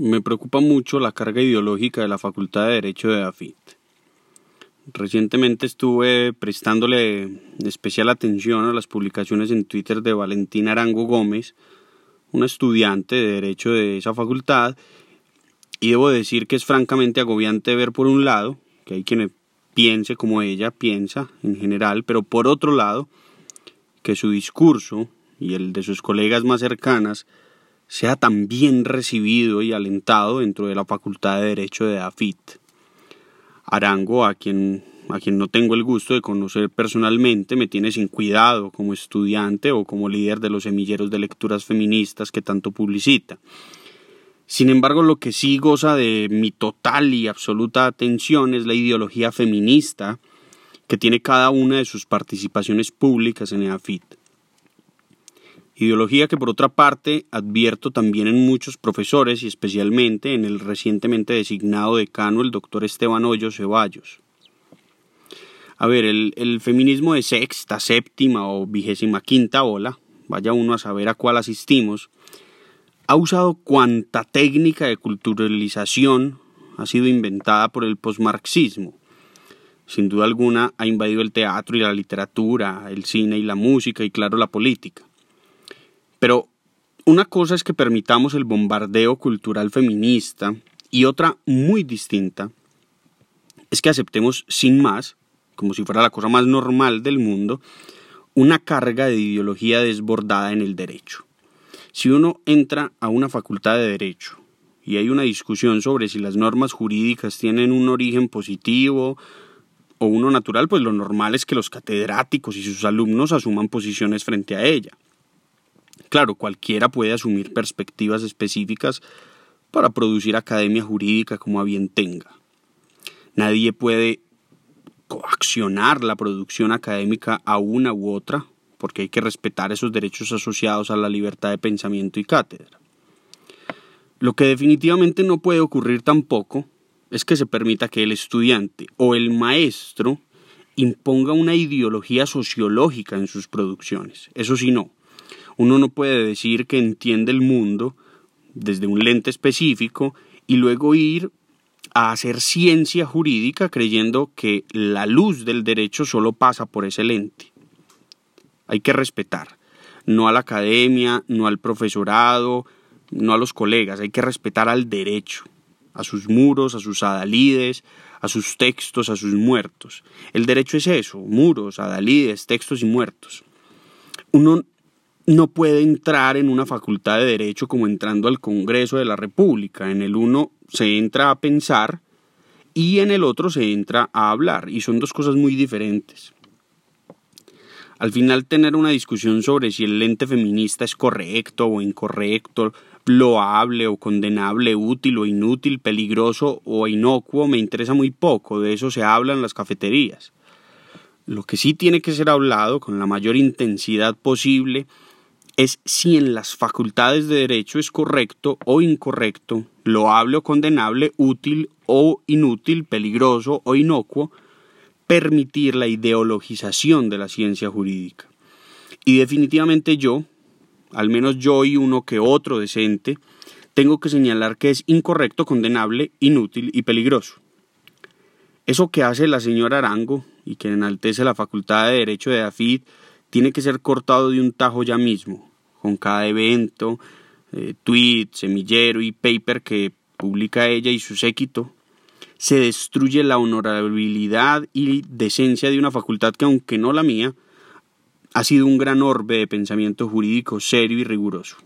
me preocupa mucho la carga ideológica de la Facultad de Derecho de AFIT. Recientemente estuve prestándole especial atención a las publicaciones en Twitter de Valentina Arango Gómez, una estudiante de Derecho de esa facultad, y debo decir que es francamente agobiante ver por un lado que hay quien piense como ella piensa en general, pero por otro lado que su discurso y el de sus colegas más cercanas sea tan bien recibido y alentado dentro de la Facultad de Derecho de AFIT. Arango, a quien, a quien no tengo el gusto de conocer personalmente, me tiene sin cuidado como estudiante o como líder de los semilleros de lecturas feministas que tanto publicita. Sin embargo, lo que sí goza de mi total y absoluta atención es la ideología feminista que tiene cada una de sus participaciones públicas en AFIT ideología que por otra parte advierto también en muchos profesores y especialmente en el recientemente designado decano el doctor Esteban Hoyo Ceballos. A ver, el, feminismo de sexta, séptima o vigésima quinta ola, vaya uno a saber a cuál asistimos, ha usado cuanta técnica de culturalización ha sido inventada por el posmarxismo. Sin duda alguna ha invadido el teatro y la literatura, el cine y la música y claro la política. Pero una cosa es que permitamos el bombardeo cultural feminista y otra muy distinta es que aceptemos sin más, como si fuera la cosa más normal del mundo, una carga de ideología desbordada en el derecho. Si uno entra a una facultad de derecho y hay una discusión sobre si las normas jurídicas tienen un origen positivo o uno natural, pues lo normal es que los catedráticos y sus alumnos asuman posiciones frente a ella. Claro, cualquiera puede asumir perspectivas específicas para producir academia jurídica como a bien tenga. Nadie puede coaccionar la producción académica a una u otra, porque hay que respetar esos derechos asociados a la libertad de pensamiento y cátedra. Lo que definitivamente no puede ocurrir tampoco es que se permita que el estudiante o el maestro imponga una ideología sociológica en sus producciones. Eso sí, no. Uno no puede decir que entiende el mundo desde un lente específico y luego ir a hacer ciencia jurídica creyendo que la luz del derecho solo pasa por ese lente. Hay que respetar, no a la academia, no al profesorado, no a los colegas, hay que respetar al derecho, a sus muros, a sus adalides, a sus textos, a sus muertos. El derecho es eso, muros, adalides, textos y muertos. Uno no puede entrar en una facultad de derecho como entrando al Congreso de la República. En el uno se entra a pensar y en el otro se entra a hablar y son dos cosas muy diferentes. Al final tener una discusión sobre si el lente feminista es correcto o incorrecto, loable o condenable, útil o inútil, peligroso o inocuo me interesa muy poco, de eso se habla en las cafeterías. Lo que sí tiene que ser hablado con la mayor intensidad posible es si en las facultades de derecho es correcto o incorrecto, loable o condenable, útil o inútil, peligroso o inocuo, permitir la ideologización de la ciencia jurídica. Y definitivamente yo, al menos yo y uno que otro decente, tengo que señalar que es incorrecto, condenable, inútil y peligroso. Eso que hace la señora Arango y que enaltece la Facultad de Derecho de AFID tiene que ser cortado de un tajo ya mismo con cada evento, eh, tweet, semillero y paper que publica ella y su séquito, se destruye la honorabilidad y decencia de una facultad que, aunque no la mía, ha sido un gran orbe de pensamiento jurídico serio y riguroso.